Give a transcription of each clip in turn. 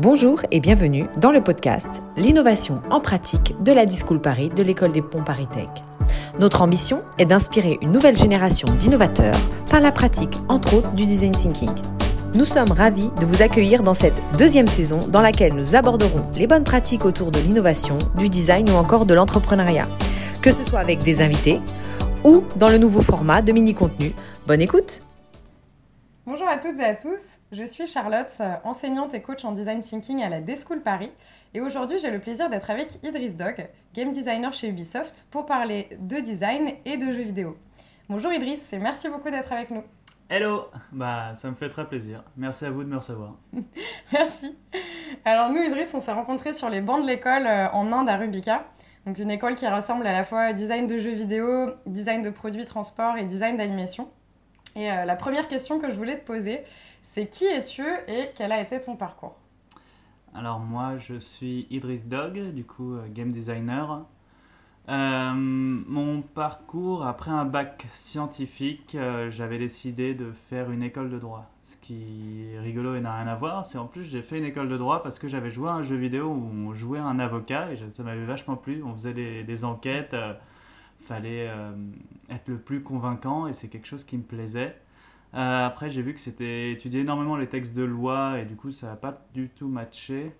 Bonjour et bienvenue dans le podcast L'innovation en pratique de la Discool Paris de l'école des ponts Paris Tech. Notre ambition est d'inspirer une nouvelle génération d'innovateurs par la pratique, entre autres, du design thinking. Nous sommes ravis de vous accueillir dans cette deuxième saison dans laquelle nous aborderons les bonnes pratiques autour de l'innovation, du design ou encore de l'entrepreneuriat, que ce soit avec des invités ou dans le nouveau format de mini-contenu. Bonne écoute Bonjour à toutes et à tous, je suis Charlotte, euh, enseignante et coach en design thinking à la D-School Paris. Et aujourd'hui, j'ai le plaisir d'être avec Idriss Dog, game designer chez Ubisoft, pour parler de design et de jeux vidéo. Bonjour Idriss et merci beaucoup d'être avec nous. Hello Bah, ça me fait très plaisir. Merci à vous de me recevoir. merci. Alors nous, Idriss, on s'est rencontrés sur les bancs de l'école euh, en Inde à Rubika. Donc une école qui rassemble à la fois design de jeux vidéo, design de produits transport et design d'animation. Et euh, la première question que je voulais te poser, c'est qui es-tu et quel a été ton parcours? Alors moi, je suis Idris Dog, du coup euh, game designer. Euh, mon parcours, après un bac scientifique, j'avais décidé de faire une école de droit. Ce qui est rigolo et n'a rien à voir, c'est en plus j'ai fait une école de droit parce que j'avais joué à un jeu vidéo où on jouait un avocat et ça m'avait vachement plu. On faisait des enquêtes fallait euh, être le plus convaincant et c'est quelque chose qui me plaisait. Euh, après, j'ai vu que c'était étudier énormément les textes de loi et du coup, ça n'a pas du tout matché.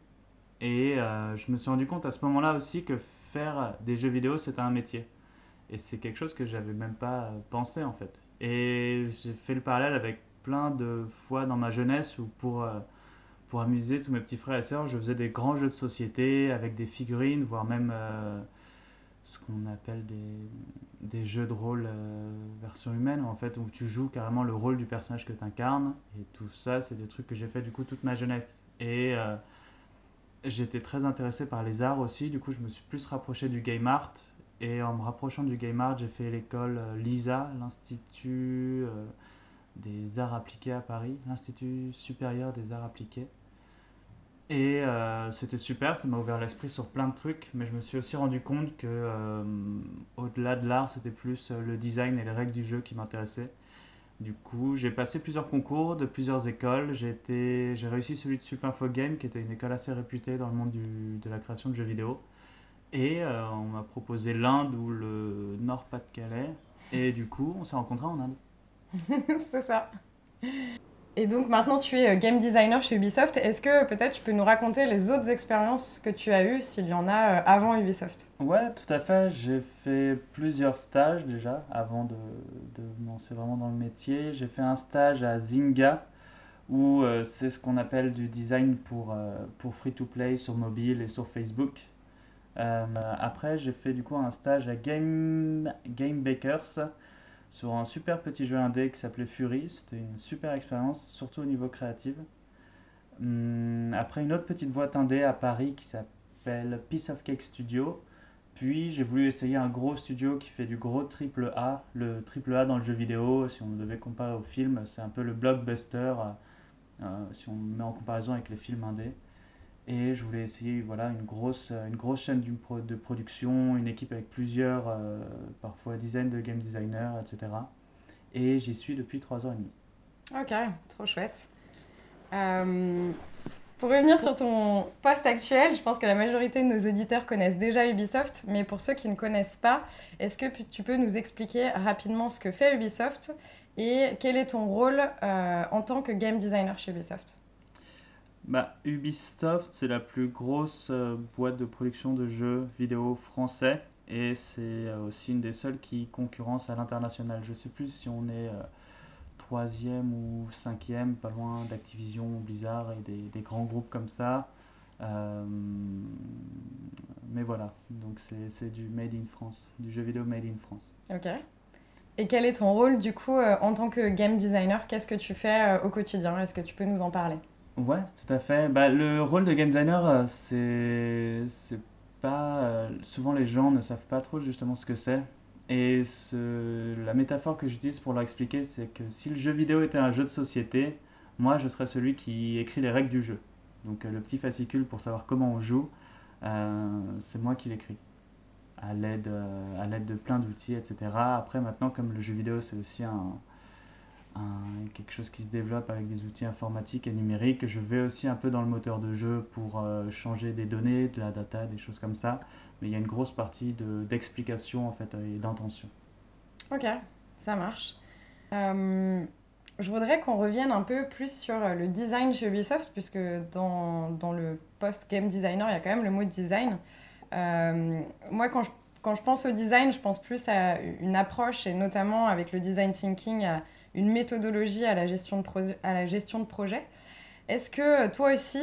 Et euh, je me suis rendu compte à ce moment-là aussi que faire des jeux vidéo, c'était un métier. Et c'est quelque chose que j'avais même pas pensé en fait. Et j'ai fait le parallèle avec plein de fois dans ma jeunesse où pour, pour amuser tous mes petits frères et sœurs, je faisais des grands jeux de société avec des figurines, voire même ce qu'on appelle des, des, jeux de rôle euh, version humaine, en fait, où tu joues carrément le rôle du personnage que tu incarnes. Et tout ça, c'est des trucs que j'ai fait du coup toute ma jeunesse. Et euh, j'étais très intéressé par les arts aussi, du coup, je me suis plus rapproché du game art. Et en me rapprochant du game art, j'ai fait l'école euh, LISA, l'Institut des arts appliqués à Paris, l'Institut supérieur des arts appliqués. Et euh, c'était super, ça m'a ouvert l'esprit sur plein de trucs, mais je me suis aussi rendu compte que euh, au-delà de l'art, c'était plus euh, le design et les règles du jeu qui m'intéressaient. Du coup, j'ai passé plusieurs concours de plusieurs écoles. J'ai réussi celui de Supinfo Game, qui était une école assez réputée dans le monde du, de la création de jeux vidéo. Et on m'a proposé l'Inde ou le Nord-Pas-de-Calais. Et du coup, on s'est rencontrés en Inde. C'est ça. Et donc maintenant tu es euh, game designer chez Ubisoft. Est-ce que peut-être tu peux nous raconter les autres expériences que tu as eues, s'il y en a, euh, avant Ubisoft? Ouais, tout à fait. J'ai fait plusieurs stages déjà avant de, de me lancer vraiment dans le métier. J'ai fait un stage à Zynga où euh, c'est ce qu'on appelle du design pour, pour free-to-play sur mobile et sur Facebook. après, j'ai fait du coup un stage à Game, Game Bakers sur un super petit jeu indé qui s'appelait Fury. C'était une super expérience, surtout au niveau créatif. Hum, après, une autre petite boîte indé à Paris qui s'appelle Piece of Cake Studio. Puis j'ai voulu essayer un gros studio qui fait du gros triple A. Le triple A dans le jeu vidéo, si on devait comparer au film, c'est un peu le blockbuster, euh, si on met en comparaison avec les films indés. Et je voulais essayer voilà, une, grosse, une grosse chaîne de production, une équipe avec plusieurs, euh, parfois dizaines de game designers, etc. Et j'y suis depuis trois ans et demi. Ok, trop chouette. Euh, pour revenir sur ton poste actuel, je pense que la majorité de nos auditeurs connaissent déjà Ubisoft, mais pour ceux qui ne connaissent pas, est-ce que tu peux nous expliquer rapidement ce que fait Ubisoft et quel est ton rôle euh, en tant que game designer chez Ubisoft? Bah, Ubisoft, c'est la plus grosse euh, boîte de production de jeux vidéo français et c'est euh, aussi une des seules qui concurrence à l'international. Je sais plus si on est euh, troisième ou cinquième, pas loin d'Activision, Blizzard et des, des, grands groupes comme ça. mais voilà, donc c'est du Made in France, du jeu vidéo Made in France. Ok. Et quel est ton rôle du coup en tant que game designer? Qu'est-ce que tu fais au quotidien? Est-ce que tu peux nous en parler? Ouais, tout à fait. Bah, le rôle de game designer, euh, c'est pas. Euh, souvent, les gens ne savent pas trop justement ce que c'est. Et ce, la métaphore que j'utilise pour leur expliquer, c'est que si le jeu vidéo était un jeu de société, moi, je serais celui qui écrit les règles du jeu. Donc, euh, le petit fascicule pour savoir comment on joue, c'est moi qui l'écris. À l'aide de plein d'outils, etc. Après, maintenant, comme le jeu vidéo, c'est aussi un quelque chose qui se développe avec des outils informatiques et numériques. Je vais aussi un peu dans le moteur de jeu pour changer des données, de la data, des choses comme ça. Mais il y a une grosse partie d'explication en fait, et d'intention. Ok, ça marche. Je voudrais qu'on revienne un peu plus sur euh, le design chez Ubisoft, puisque dans, dans le post game designer, il y a quand même le mot design. Euh, moi, quand je, quand je pense au design, je pense plus à une approche, et notamment avec le design thinking, à une méthodologie à la gestion de, à la gestion de projet. Est-ce que euh, toi aussi,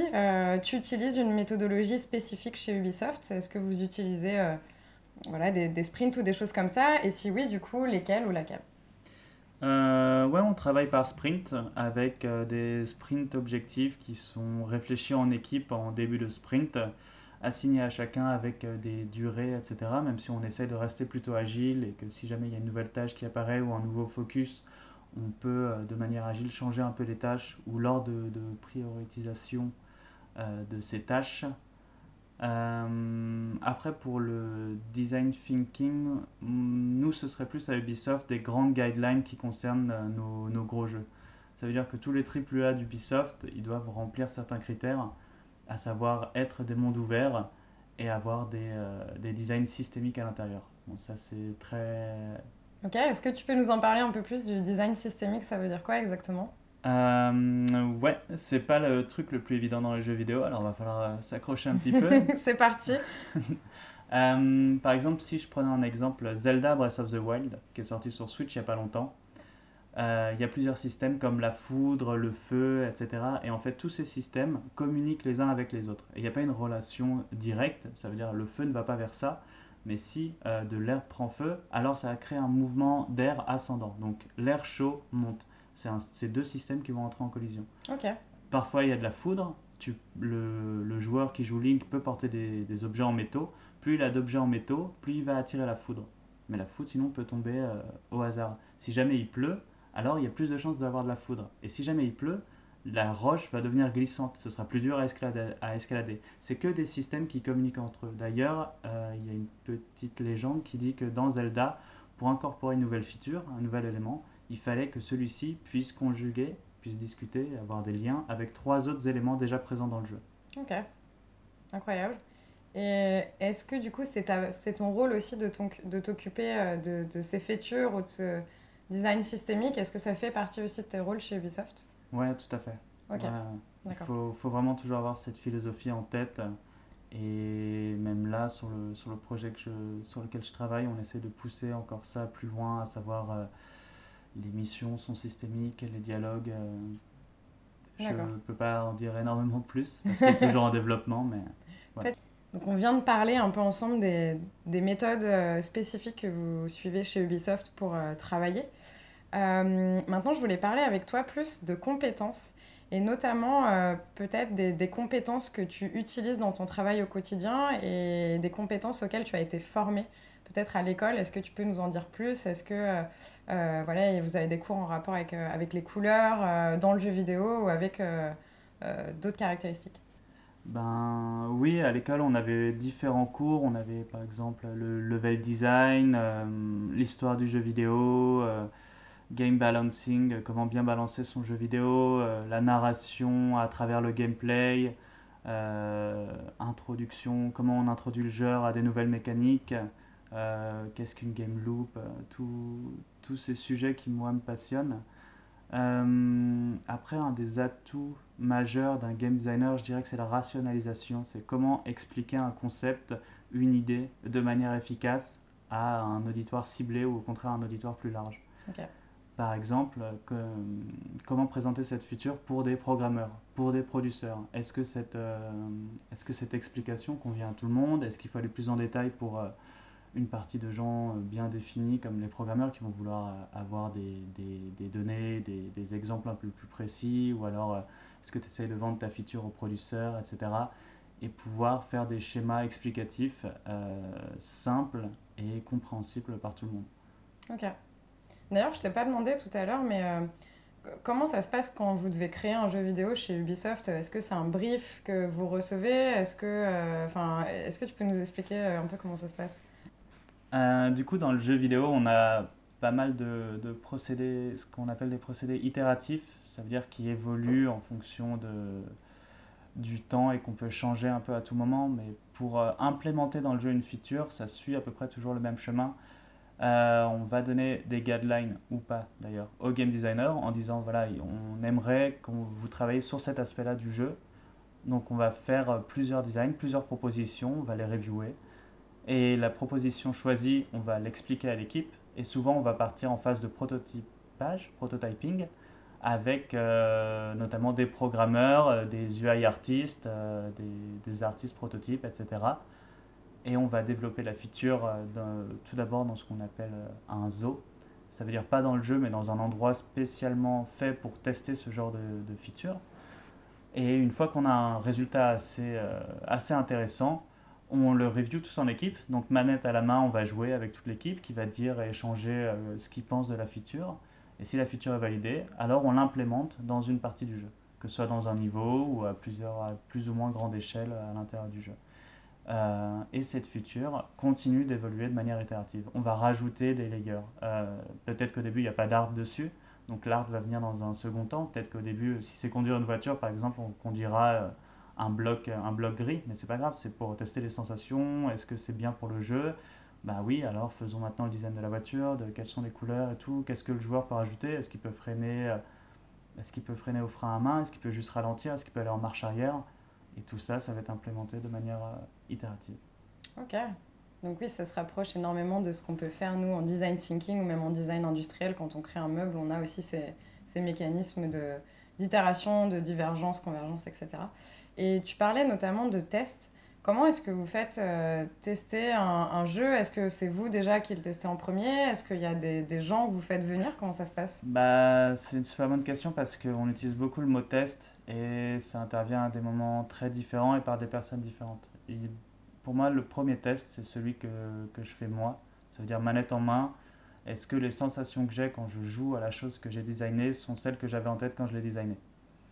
tu utilises une méthodologie spécifique chez Ubisoft? Est-ce que vous utilisez voilà, des, des sprints ou des choses comme ça? Et si oui, du coup, lesquels ou laquelle? Euh, ouais, on travaille par sprint avec euh, des sprints objectifs qui sont réfléchis en équipe en début de sprint, assignés à chacun avec euh, des durées, etc. Même si on essaie de rester plutôt agile et que si jamais il y a une nouvelle tâche qui apparaît ou un nouveau focus, on peut de manière agile changer un peu les tâches ou l'ordre de, de, prioritisation de ces tâches euh, après, pour le design thinking, nous, ce serait plus à Ubisoft des grandes guidelines qui concernent euh, nos, nos gros jeux. Ça veut dire que tous les AAA d'Ubisoft, ils doivent remplir certains critères, à savoir être des mondes ouverts et avoir des, euh, des designs systémiques à l'intérieur. Ça, c'est très... Ok, est-ce que tu peux nous en parler un peu plus du design systémique Ça veut dire quoi exactement? Euh, ouais, c'est pas le truc le plus évident dans les jeux vidéo, alors va falloir euh, s'accrocher un petit peu. c'est parti. Euh, par exemple, si je prenais un exemple, Zelda Breath of the Wild, qui est sorti sur Switch il y a pas longtemps, euh, il y a plusieurs systèmes comme la foudre, le feu, etc. Et en fait, tous ces systèmes communiquent les uns avec les autres. Et il n'y a pas une relation directe, ça veut dire le feu ne va pas vers ça, mais si de l'air prend feu, alors ça va créer un mouvement d'air ascendant. Donc l'air chaud monte. C'est deux systèmes qui vont entrer en collision. Parfois, il y a de la foudre. Tu, le, le, joueur qui joue Link peut porter des, des objets en métaux. Plus il a d'objets en métaux, plus il va attirer la foudre. Mais la foudre, sinon, peut tomber euh, au hasard. Si jamais il pleut, alors il y a plus de chances d'avoir de la foudre. Et si jamais il pleut, la roche va devenir glissante. Ce sera plus dur à escalader. C'est que des systèmes qui communiquent entre eux. D'ailleurs, euh, il y a une petite légende qui dit que dans Zelda, pour incorporer une nouvelle feature, un nouvel élément, il fallait que celui-ci puisse conjuguer, puisse discuter, avoir des liens avec trois autres éléments déjà présents dans le jeu. Ok, incroyable. Et est-ce que du coup c'est ton rôle aussi de t'occuper euh, de, de, ces features ou de ce design systémique? Est-ce que ça fait partie aussi de tes rôles chez Ubisoft? Ouais, tout à fait. Il faut, faut, vraiment toujours avoir cette philosophie en tête. Et même là, sur le, sur le projet que je, sur lequel je travaille, on essaie de pousser encore ça plus loin, à savoir euh, les missions sont systémiques, les dialogues. Euh, je ne peux pas en dire énormément plus parce qu'il est toujours en développement, mais. Donc on vient de parler un peu ensemble des, des, méthodes euh, spécifiques que vous suivez chez Ubisoft pour euh, maintenant, je voulais parler avec toi plus de compétences et notamment peut-être des, compétences que tu utilises dans ton travail au quotidien et des compétences auxquelles tu as été formé peut-être à l'école. Est-ce que tu peux nous en dire plus? Est-ce que euh, euh, voilà, vous avez des cours en rapport avec, euh, avec les couleurs dans le jeu vidéo ou avec d'autres caractéristiques? Ben oui, à l'école on avait différents cours. On avait par exemple le level design, l'histoire du jeu vidéo, game balancing, comment bien balancer son jeu vidéo, la narration à travers le gameplay, introduction, comment on introduit le jeu à des nouvelles mécaniques. Euh, qu'est-ce qu'une game loop, euh, tous ces sujets qui moi me passionnent. Euh, après, un des atouts majeurs d'un game designer, je dirais que c'est la rationalisation. C'est comment expliquer un concept, une idée, de manière efficace à un auditoire ciblé ou au contraire un auditoire plus large. Par exemple, comment présenter cette feature pour des programmeurs, pour des producteurs? Est-ce que, cette, est -ce que cette explication convient à tout le monde? Est-ce qu'il faut aller plus en détail pour une partie de gens euh, bien définis comme les programmeurs qui vont vouloir euh, avoir des, des, des données, des, des, exemples un peu plus précis, ou alors euh, est-ce que tu essayes de vendre ta feature au producteur, etc. Et pouvoir faire des schémas explicatifs simples et compréhensibles par tout le monde. Ok. D'ailleurs, je t'ai pas demandé tout à l'heure, mais comment ça se passe quand vous devez créer un jeu vidéo chez Ubisoft? Est-ce que c'est un brief que vous recevez? Est-ce que, enfin, est-ce que tu peux nous expliquer un peu comment ça se passe? Euh, du coup, dans le jeu vidéo, on a pas mal de, de, procédés, ce qu'on appelle des procédés itératifs, ça veut dire qui évoluent en fonction de, du temps et qu'on peut changer un peu à tout moment, mais pour euh, implémenter dans le jeu une feature, ça suit à peu près toujours le même chemin. Euh, on va donner des guidelines, ou pas d'ailleurs, au game designer en disant voilà, on aimerait que vous travaillez sur cet aspect-là du jeu. Donc on va faire plusieurs designs, plusieurs propositions, on va les reviewer. Et la proposition choisie, on va l'expliquer à l'équipe. Et souvent, on va partir en phase de prototypage, prototyping, avec euh, notamment des programmeurs, euh, des UI artistes, euh, des, des, artistes prototypes, etc. Et on va développer la feature tout d'abord dans ce qu'on appelle un zoo. Ça veut dire pas dans le jeu, mais dans un endroit spécialement fait pour tester ce genre de, feature. Et une fois qu'on a un résultat assez, assez intéressant, on le review tous en équipe. Donc manette à la main, on va jouer avec toute l'équipe qui va dire et échanger ce qu'ils pensent de la feature. Et si la feature est validée, alors on l'implémente dans une partie du jeu, que ce soit dans un niveau ou à, plusieurs, à plus ou moins grande échelle à l'intérieur du jeu. Euh, et cette feature continue d'évoluer de manière itérative. On va rajouter des layers. Euh, peut-être qu'au début, il n'y a pas d'art dessus, donc l'art va venir dans un second temps. Peut-être qu'au début, si c'est conduire une voiture, par exemple, on conduira euh, un bloc, un bloc gris, mais c'est pas grave, c'est pour tester les sensations, est-ce que c'est bien pour le jeu? Bah oui, alors faisons maintenant le design de la voiture, de quelles sont les couleurs et tout, qu'est-ce que le joueur peut rajouter, est-ce qu'il peut freiner, est-ce qu'il peut freiner au frein à main, est-ce qu'il peut juste ralentir, est-ce qu'il peut aller en marche arrière, et tout ça, ça va être implémenté de manière euh, itérative. Ok, donc oui, ça se rapproche énormément de ce qu'on peut faire nous en design thinking ou même en design industriel quand on crée un meuble, on a aussi ces, ces mécanismes de d'itération, de divergence, convergence, etc. Et tu parlais notamment de tests. Comment est-ce que vous faites euh, tester un, jeu? Est-ce que c'est vous déjà qui le testez en premier? Est-ce qu'il y a des, des, gens que vous faites venir? Comment ça se passe? Bah, C'est une super bonne question parce qu'on utilise beaucoup le mot test et ça intervient à des moments très différents et par des personnes différentes. Et pour moi, le premier test, c'est celui que, que je fais moi. Ça veut dire manette en main. Est-ce que les sensations que j'ai quand je joue à la chose que j'ai designée sont celles que j'avais en tête quand je l'ai designée?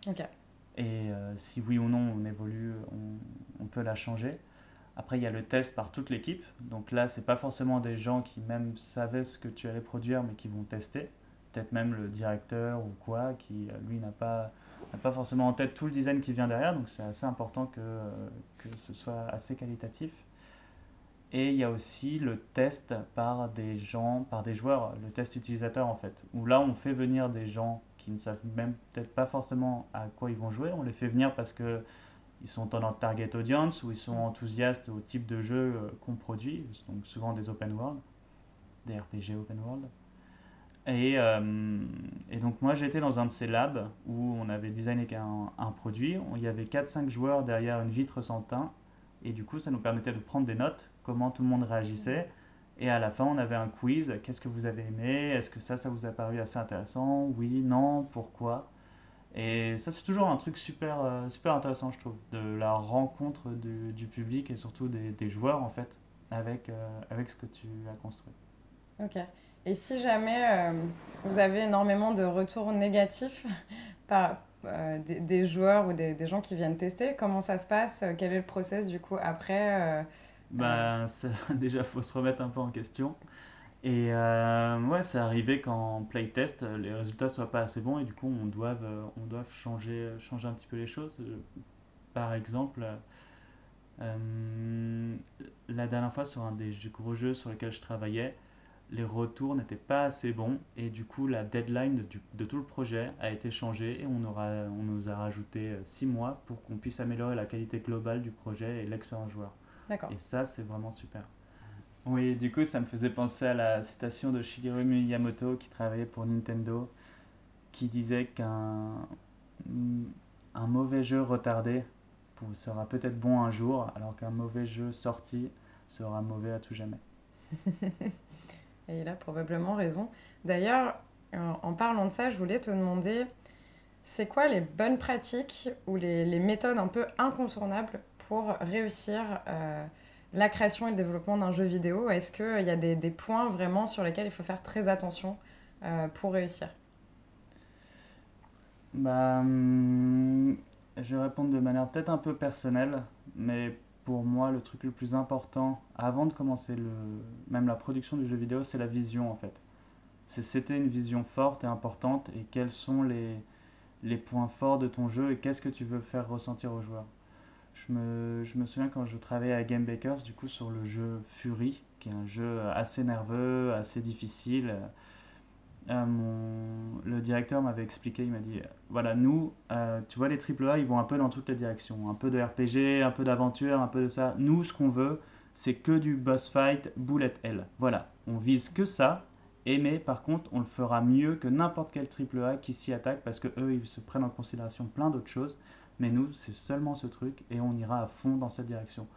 Ok. Et euh, si oui ou non on évolue, on, on, peut la changer. Après, il y a le test par toute l'équipe. Donc là, c'est pas forcément des gens qui même savaient ce que tu allais produire, mais qui vont tester. Peut-être même le directeur ou quoi, qui euh, lui n'a pas, pas forcément en tête tout le design qui vient derrière. Donc c'est assez important que, euh, que ce soit assez qualitatif. Et il y a aussi le test par des gens, par des joueurs, le test utilisateur en fait, où là on fait venir des gens qui ne savent même peut-être pas forcément à quoi ils vont jouer. On les fait venir parce que ils sont dans notre target audience ou ils sont enthousiastes au type de jeu euh, qu'on produit, donc souvent des open world, des RPG open world. Et, euh, et donc moi j'étais dans un de ces labs où on avait designé un, un produit, il y avait 4-5 joueurs derrière une vitre sans teint, et du coup ça nous permettait de prendre des notes, comment tout le monde réagissait, et à la fin, on avait un quiz. Qu'est-ce que vous avez aimé? Est-ce que ça, ça vous a paru assez intéressant? Oui, non, pourquoi? Et ça, c'est toujours un truc super, euh, super intéressant, je trouve, de la rencontre du, public et surtout des, des, joueurs, en fait, avec, euh, avec ce que tu as construit. Ok. Et si jamais euh, vous avez énormément de retours négatifs par, des, des, joueurs ou des, des, gens qui viennent tester, comment ça se passe? Quel est le process, du coup, après bah, déjà, il faut se remettre un peu en question. Et euh, ouais, c'est arrivé qu'en playtest, les résultats soient pas assez bons et du coup, on doit, on doit changer, changer un petit peu les choses. Par exemple, euh, la dernière fois, sur un des gros jeux sur lesquels je travaillais, les retours n'étaient pas assez bons et du coup, la deadline de, de, tout le projet a été changée et on, aura, on nous a rajouté 6 mois pour qu'on puisse améliorer la qualité globale du projet et l'expérience joueur. Et ça, c'est vraiment super. Oui, du coup, ça me faisait penser à la citation de Shigeru Miyamoto qui travaillait pour Nintendo, qui disait qu'un un mauvais jeu retardé sera peut-être bon un jour, alors qu'un mauvais jeu sorti sera mauvais à tout jamais. Et il a probablement raison. D'ailleurs, en parlant de ça, je voulais te demander, c'est quoi les bonnes pratiques ou les, les méthodes un peu incontournables pour réussir euh, la création et le développement d'un jeu vidéo Est-ce qu'il y a des, points vraiment sur lesquels il faut faire très attention euh, pour réussir? Bah, hum, Je vais répondre de manière peut-être un peu personnelle, mais pour moi, le truc le plus important, avant de commencer même la production du jeu vidéo, c'est la vision en fait. c'était une vision forte et importante et quels sont les, les points forts de ton jeu et qu'est-ce que tu veux faire ressentir aux joueurs. Je me, je me souviens quand je travaillais à Game Bakers, du coup, sur le jeu Fury, qui est un jeu assez nerveux, assez difficile. Euh, mon, le directeur m'avait expliqué, il m'a dit, voilà, nous, euh, tu vois, les AAA, ils vont un peu dans toutes les directions. Un peu de RPG, un peu d'aventure, un peu de ça. Nous, ce qu'on veut, c'est que du boss fight, bullet hell. Voilà, on vise que ça. Et mais par contre, on le fera mieux que n'importe quel AAA qui s'y attaque parce que eux, ils se prennent en considération plein d'autres choses. Mais nous, c'est seulement ce truc et on ira à fond dans cette direction.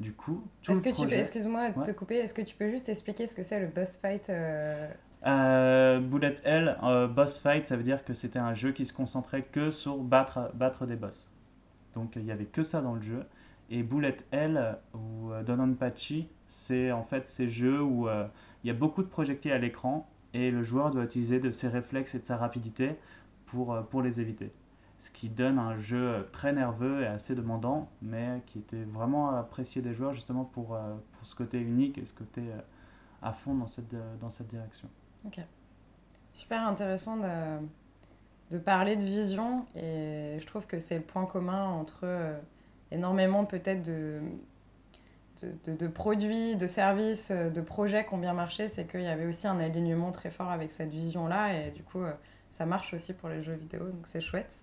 Du coup, tout est-ce que tu peux, excuse-moi de te couper, est-ce que tu peux juste expliquer ce que c'est le boss fight euh... Euh, Bullet Hell, euh, boss fight, ça veut dire que c'était un jeu qui se concentrait que sur battre, battre des boss. Donc il n'y avait que ça dans le jeu. Et Bullet Hell ou Dononpachi, c'est en fait ces jeux où il y a beaucoup de projectiles à l'écran et le joueur doit utiliser de ses réflexes et de sa rapidité pour, pour les éviter. Ce qui donne un jeu très nerveux et assez demandant, mais qui était vraiment apprécié des joueurs justement pour, pour ce côté unique et ce côté à fond dans cette, dans cette direction. Ok. Super intéressant de, de, parler de vision et je trouve que c'est le point commun entre euh, énormément peut-être de, de, de, produits, de services, euh, de projets qui ont bien marché, c'est qu'il y avait aussi un alignement très fort avec cette vision-là et du coup euh, ça marche aussi pour les jeux vidéo, donc c'est chouette.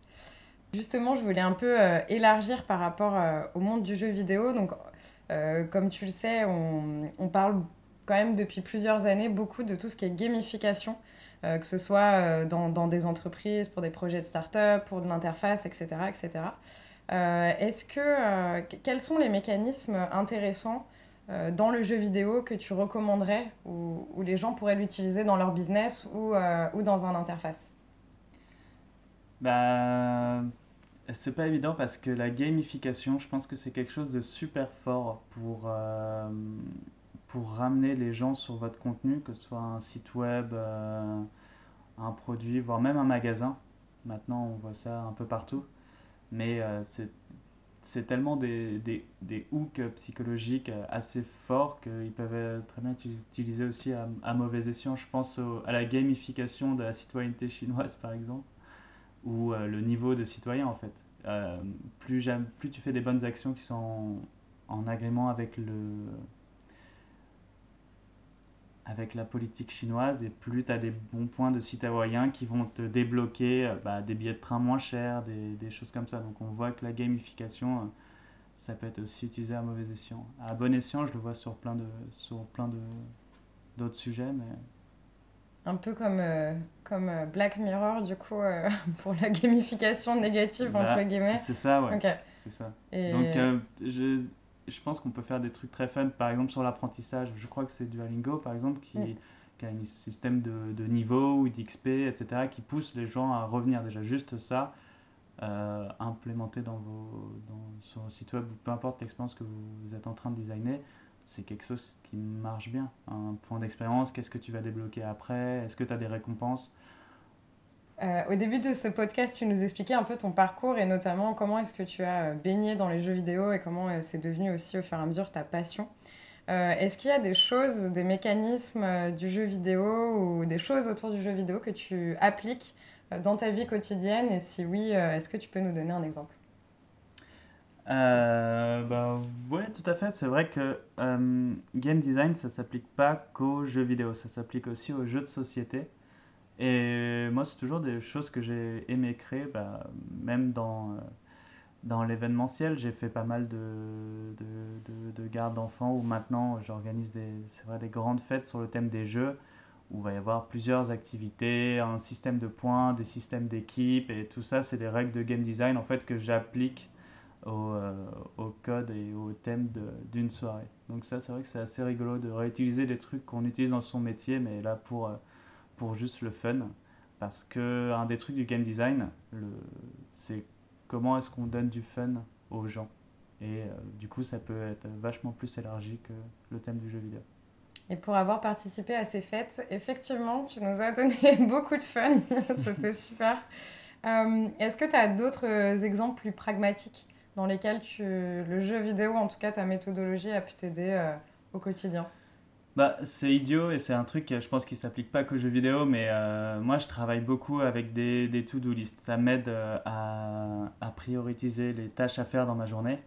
Justement, je voulais un peu élargir par rapport au monde du jeu vidéo. Donc, comme tu le sais, on, on parle quand même depuis plusieurs années beaucoup de tout ce qui est gamification, euh, que ce soit euh, dans, des entreprises, pour des projets de start-up, pour de l'interface, etc. etc. Euh, est-ce que, quels sont les mécanismes intéressants dans le jeu vidéo que tu recommanderais ou, les gens pourraient l'utiliser dans leur business ou dans un interface? Bah, C'est pas évident parce que la gamification, je pense que c'est quelque chose de super fort pour pour ramener les gens sur votre contenu, que ce soit un site web, euh, un produit, voire même un magasin. Maintenant, on voit ça un peu partout. Mais euh, c'est tellement des, des, des, hooks psychologiques assez forts qu'ils peuvent très bien être utilisés aussi à mauvais escient. Je pense à la gamification de la citoyenneté chinoise, par exemple, ou euh, le niveau de citoyen, en fait. plus, plus tu fais des bonnes actions qui sont en agrément avec le, avec la politique chinoise et plus tu as des bons points de citoyens qui vont te débloquer euh, bah, des billets de train moins chers, des, des, choses comme ça. Donc on voit que la gamification, euh, ça peut être aussi utilisé à mauvais escient. À bon escient, je le vois sur plein d'autres sujets, mais un peu comme, euh, comme Black Mirror, du coup, pour la gamification négative, entre bah, guillemets. C'est ça, ouais. C'est ça. Et... Donc, je, je pense qu'on peut faire des trucs très fun, par exemple sur l'apprentissage. Je crois que c'est Duolingo, par exemple, qui, mm. qui a un système de, de niveau ou d'XP, etc., qui pousse les gens à revenir. Déjà, juste ça, euh, implémenté dans vos, dans, sur site web, peu importe l'expérience que vous, êtes en train de designer, c'est quelque chose qui marche bien. Un point d'expérience, qu'est-ce que tu vas débloquer après? Est-ce que tu as des récompenses? Euh, au début de ce podcast, tu nous expliquais un peu ton parcours et notamment comment est-ce que tu as euh, baigné dans les jeux vidéo et comment euh, c'est devenu aussi au fur et à mesure ta passion. est-ce qu'il y a des choses, des mécanismes du jeu vidéo ou des choses autour du jeu vidéo que tu appliques dans ta vie quotidienne? Et si oui, est-ce que tu peux nous donner un exemple? Bah, ouais, tout à fait. C'est vrai que game design, ça s'applique pas qu'aux jeux vidéo, ça s'applique aussi aux jeux de société. Et moi, c'est toujours des choses que j'ai aimé créer, bah, même dans, euh, dans l'événementiel. J'ai fait pas mal de, de, de, de gardes d'enfants où maintenant j'organise des, des grandes fêtes sur le thème des jeux où il va y avoir plusieurs activités, un système de points, des systèmes d'équipe, et tout ça, c'est des règles de game design en fait que j'applique au, euh, au, code et au thème d'une soirée. Donc ça, c'est vrai que c'est assez rigolo de réutiliser des trucs qu'on utilise dans son métier, mais là pour... Euh, pour juste le fun. Parce que un des trucs du game design, c'est comment est-ce qu'on donne du fun aux gens. Et euh, du coup, ça peut être vachement plus élargi que le thème du jeu vidéo. Et pour avoir participé à ces fêtes, effectivement, tu nous as donné beaucoup de fun. C'était super. Est-ce que tu as d'autres exemples plus pragmatiques? Dans lesquels tu, le jeu vidéo, en tout cas ta méthodologie, a pu t'aider euh, au quotidien bah, c'est idiot et c'est un truc, je pense, qui s'applique pas qu'aux jeux vidéo, mais moi, je travaille beaucoup avec des, des to-do list. Ça m'aide à, à prioriser les tâches à faire dans ma journée.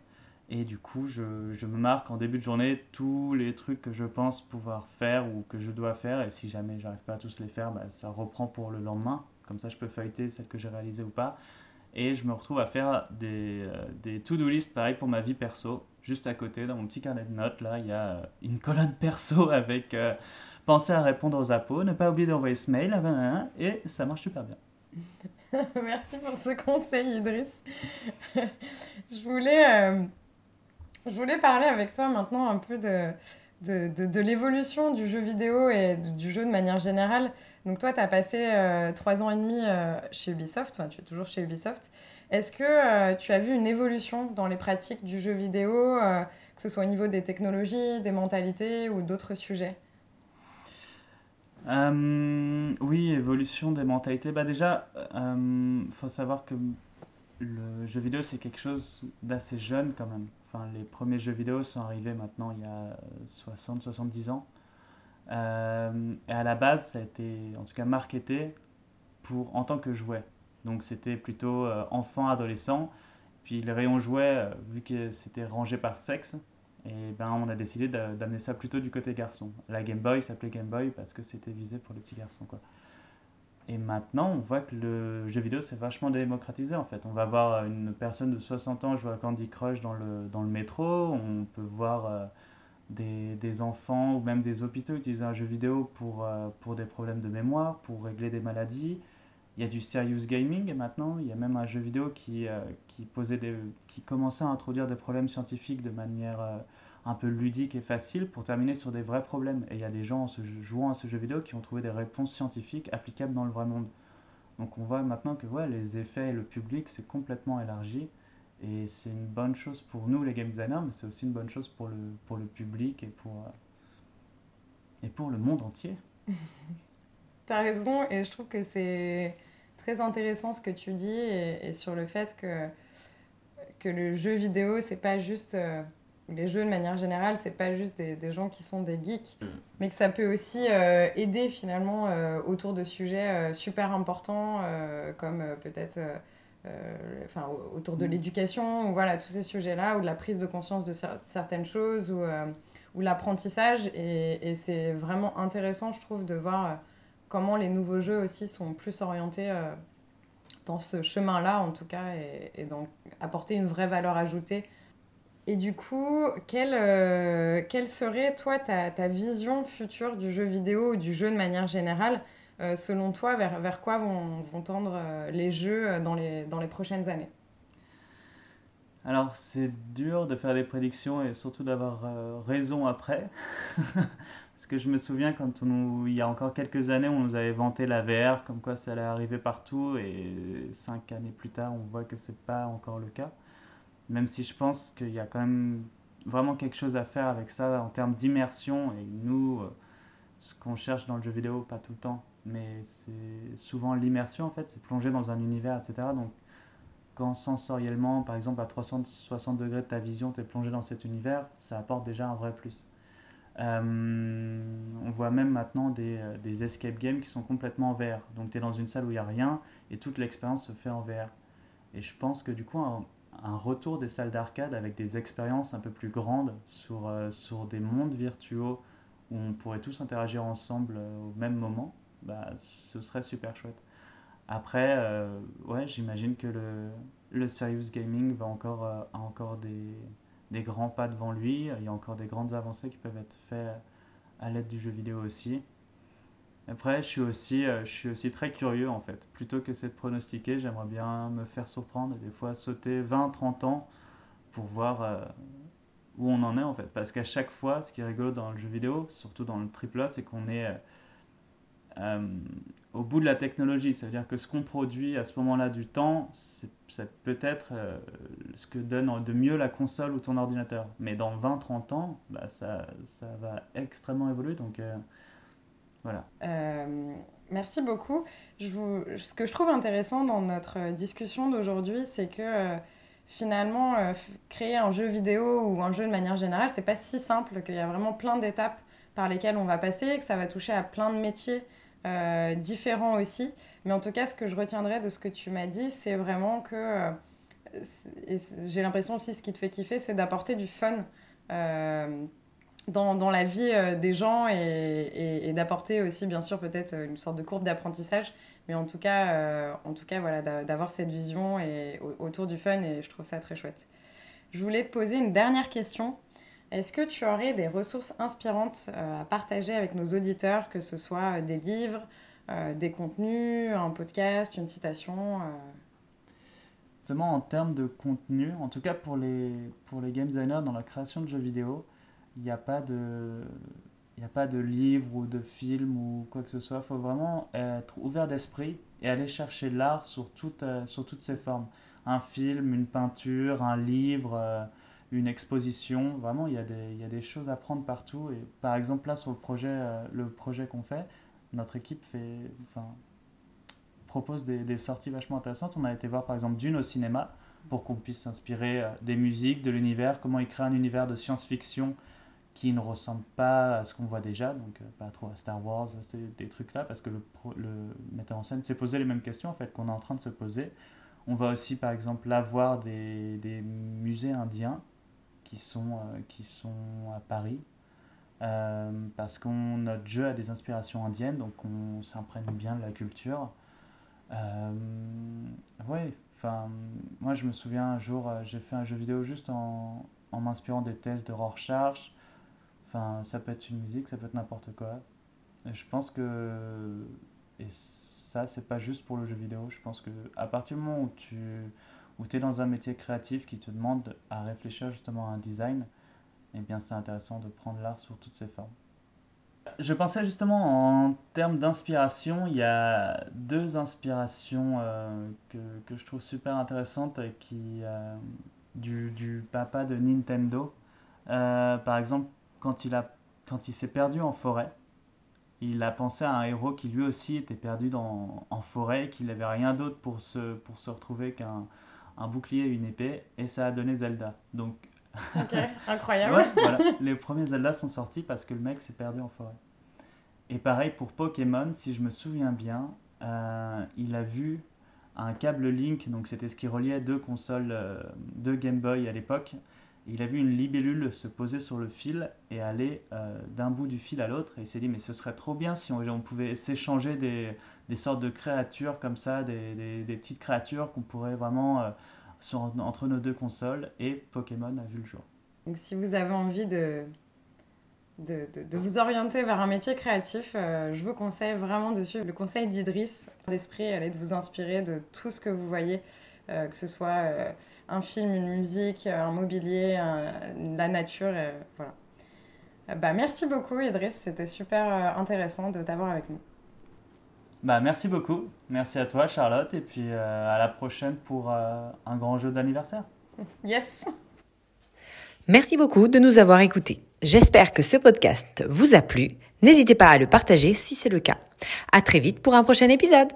Et du coup, je, je, me marque en début de journée tous les trucs que je pense pouvoir faire ou que je dois faire. Et si jamais j'arrive pas à tous les faire, bah, ça reprend pour le lendemain. Comme ça, je peux feuilleter celles que j'ai réalisées ou pas. Et je me retrouve à faire des, euh, des to-do list pareil pour ma vie perso. Juste à côté, dans mon petit carnet de notes, là, il y a une colonne perso avec euh, penser à répondre aux appos, ne pas oublier d'envoyer ce mail, et ça marche super bien. Merci pour ce conseil, Idriss. je voulais. Euh, je voulais parler avec toi maintenant un peu de, de, de, l'évolution du jeu vidéo et du jeu de manière générale. Donc toi, tu as passé euh, trois ans et demi euh, chez Ubisoft, enfin tu es toujours chez Ubisoft. Est-ce que euh, tu as vu une évolution dans les pratiques du jeu vidéo, que ce soit au niveau des technologies, des mentalités ou d'autres sujets? Oui, évolution des mentalités. Bah déjà, il faut savoir que le jeu vidéo, c'est quelque chose d'assez jeune quand même. Enfin, les premiers jeux vidéo sont arrivés maintenant il y a 60-70 ans. Euh, et à la base, ça a été en tout cas marketé pour, en tant que jouet. Donc c'était plutôt euh, enfant, adolescent. Puis les rayons jouets, euh, vu que c'était rangé par sexe, et ben on a décidé d'amener ça plutôt du côté garçon. La Game Boy s'appelait Game Boy parce que c'était visé pour les petits garçons. Quoi. Et maintenant, on voit que le jeu vidéo s'est vachement démocratisé en fait. On va voir une personne de 60 ans jouer à Candy Crush dans le, dans le métro, on peut voir des, des, enfants ou même des hôpitaux utiliser un jeu vidéo pour, euh, pour des problèmes de mémoire, pour régler des maladies. Il y a du serious gaming maintenant, il y a même un jeu vidéo qui, euh, qui, posait des, qui commençait à introduire des problèmes scientifiques de manière un peu ludique et facile pour terminer sur des vrais problèmes. Et il y a des gens en se jouant à ce jeu vidéo qui ont trouvé des réponses scientifiques applicables dans le vrai monde. Donc on voit maintenant que ouais, les effets et le public, c'est complètement élargi. Et c'est une bonne chose pour nous, les game designers, mais c'est aussi une bonne chose pour le, pour le public et pour, euh, et pour le monde entier. tu as raison, et je trouve que c'est très intéressant ce que tu dis, et, sur le fait que, que le jeu vidéo, c'est pas juste... Euh, les jeux de manière générale, c'est pas juste des, des, gens qui sont des geeks, mm. mais que ça peut aussi euh, aider finalement euh, autour de sujets euh, super importants comme peut-être enfin autour de l'éducation ou voilà tous ces sujets-là ou de la prise de conscience de certaines choses ou, ou l'apprentissage. Et, c'est vraiment intéressant je trouve de voir comment les nouveaux jeux aussi sont plus orientés dans ce chemin-là en tout cas et, et donc apporter une vraie valeur ajoutée. Et du coup, quelle, euh, quelle serait, toi, ta, ta, vision future du jeu vidéo ou du jeu de manière générale? Euh, Selon toi, vers, vers quoi vont, vont tendre euh, les jeux dans les, dans les prochaines années? Alors, c'est dur de faire des prédictions et surtout d'avoir raison après. Parce que je me souviens quand on, il y a encore quelques années, on nous avait vanté la VR, comme quoi ça allait arriver partout, et cinq années plus tard, on voit que c'est pas encore le cas. Même si je pense qu'il y a quand même vraiment quelque chose à faire avec ça en termes d'immersion. Et nous, euh, ce qu'on cherche dans le jeu vidéo, pas tout le temps, mais c'est souvent l'immersion en fait, c'est plonger dans un univers, etc. Donc quand sensoriellement, par exemple à 360 degrés de ta vision, tu es plongé dans cet univers, ça apporte déjà un vrai plus. Euh, on voit même maintenant des, euh, des, escape games qui sont complètement en VR. Donc tu es dans une salle où il n'y a rien et toute l'expérience se fait en VR. Et je pense que du coup, un retour des salles d'arcade avec des expériences un peu plus grandes sur, euh, sur des mondes virtuaux où on pourrait tous interagir ensemble au même moment, bah, ce serait super chouette. Après, euh, ouais, j'imagine que le, le serious gaming va encore, a encore des, des grands pas devant lui. Il y a encore des grandes avancées qui peuvent être faites à l'aide du jeu vidéo aussi. Après, je suis aussi, euh, je suis aussi très curieux en fait. Plutôt que de pronostiquer, j'aimerais bien me faire surprendre et des fois sauter 20-30 ans pour voir euh, où on en est en fait. Parce qu'à chaque fois, ce qui est rigolo dans le jeu vidéo, surtout dans le triple A, c'est qu'on est, euh, au bout de la technologie. Ça veut dire que ce qu'on produit à ce moment-là du temps, c'est peut-être ce que donne de mieux la console ou ton ordinateur. Mais dans 20-30 ans, bah, ça, ça va extrêmement évoluer. Donc voilà. Euh, merci beaucoup. Je vous... Ce que je trouve intéressant dans notre discussion d'aujourd'hui, c'est que euh, finalement, euh, créer un jeu vidéo ou un jeu de manière générale, c'est pas si simple, qu'il y a vraiment plein d'étapes par lesquels on va passer, que ça va toucher à plein de métiers euh, différents aussi. Mais en tout cas, ce que je retiendrai de ce que tu m'as dit, c'est vraiment que euh, j'ai l'impression aussi ce qui te fait kiffer, c'est d'apporter du fun euh, dans, dans, la vie des gens et, et, d'apporter aussi, bien sûr, peut-être une sorte de courbe d'apprentissage. Mais en tout cas, en tout cas voilà, d'avoir cette vision et, autour du fun et je trouve ça très chouette. Je voulais te poser une dernière question. Est-ce que tu aurais des ressources inspirantes euh, à partager avec nos auditeurs, que ce soit euh, des livres, euh, des contenus, un podcast, une citation Justement, en termes de contenu, en tout cas pour les, pour les game designers dans la création de jeux vidéo, il n'y a pas de... A pas de livre ou de film ou quoi que ce soit. Il faut vraiment être ouvert d'esprit et aller chercher l'art sur, sur toutes ses formes. Un film, une peinture, un livre, une exposition. Vraiment, il y, a des, il y a des choses à prendre partout. Et par exemple, là, sur le projet, euh, le projet qu'on fait, notre équipe fait, enfin, propose des, des, sorties vachement intéressantes. On a été voir, par exemple, Dune au cinéma pour qu'on puisse s'inspirer euh, des musiques, de l'univers, comment il crée un univers de science-fiction qui ne ressemble pas à ce qu'on voit déjà, donc euh, pas trop à Star Wars, c'est des trucs là, parce que le, le metteur en scène s'est posé les mêmes questions en fait qu'on est en train de se poser. On va aussi par exemple avoir des, des musées indiens qui sont, euh, qui sont à Paris. Euh, parce que notre jeu a des inspirations indiennes, donc on s'imprègne bien de la culture. Euh, oui, enfin, moi je me souviens un jour, j'ai fait un jeu vidéo juste en, en m'inspirant des tests de Rorschach. Enfin, ça peut être une musique, ça peut être n'importe quoi. Et je pense que. Et ça, c'est pas juste pour le jeu vidéo. Je pense que à partir du moment où tu ou tu es dans un métier créatif qui te demande à réfléchir justement à un design, eh bien c'est intéressant de prendre l'art sous toutes ses formes. Je pensais justement en termes d'inspiration, il y a deux inspirations euh, que, que, je trouve super intéressantes qui, euh, du, du, papa de Nintendo. Euh, par exemple, quand il, a, quand il s'est perdu en forêt, il a pensé à un héros qui lui aussi était perdu dans, en forêt, qu'il n'avait rien d'autre pour se, pour se retrouver qu'un un bouclier et une épée, et ça a donné Zelda. Donc. Ok, incroyable. voilà. Les premiers Zelda sont sortis parce que le mec s'est perdu en forêt. Et pareil pour Pokémon, si je me souviens bien, euh, il a vu un câble Link, donc c'était ce qui reliait deux consoles, euh, deux Game Boy à l'époque, il a vu une libellule se poser sur le fil et aller euh, d'un bout du fil à l'autre. Et il s'est dit, mais ce serait trop bien si on, pouvait s'échanger des, sortes de créatures comme ça, des, petites créatures qu'on pourrait vraiment euh, entre nos deux consoles. Et Pokémon a vu le jour. Donc si vous avez envie de, de, de, vous orienter vers un métier créatif, euh, je vous conseille vraiment de suivre le conseil d'Idriss d'esprit, allez de vous inspirer de tout ce que vous voyez, que ce soit un film, une musique, un mobilier, la nature. voilà. Bah, merci beaucoup Idriss, c'était super euh, intéressant de t'avoir avec nous. Bah, merci beaucoup, merci à toi Charlotte et puis euh, à la prochaine pour euh, un grand jeu d'anniversaire. Yes. Merci beaucoup de nous avoir écoutés. J'espère que ce podcast vous a plu. N'hésitez pas à le partager si c'est le cas. À très vite pour un prochain épisode.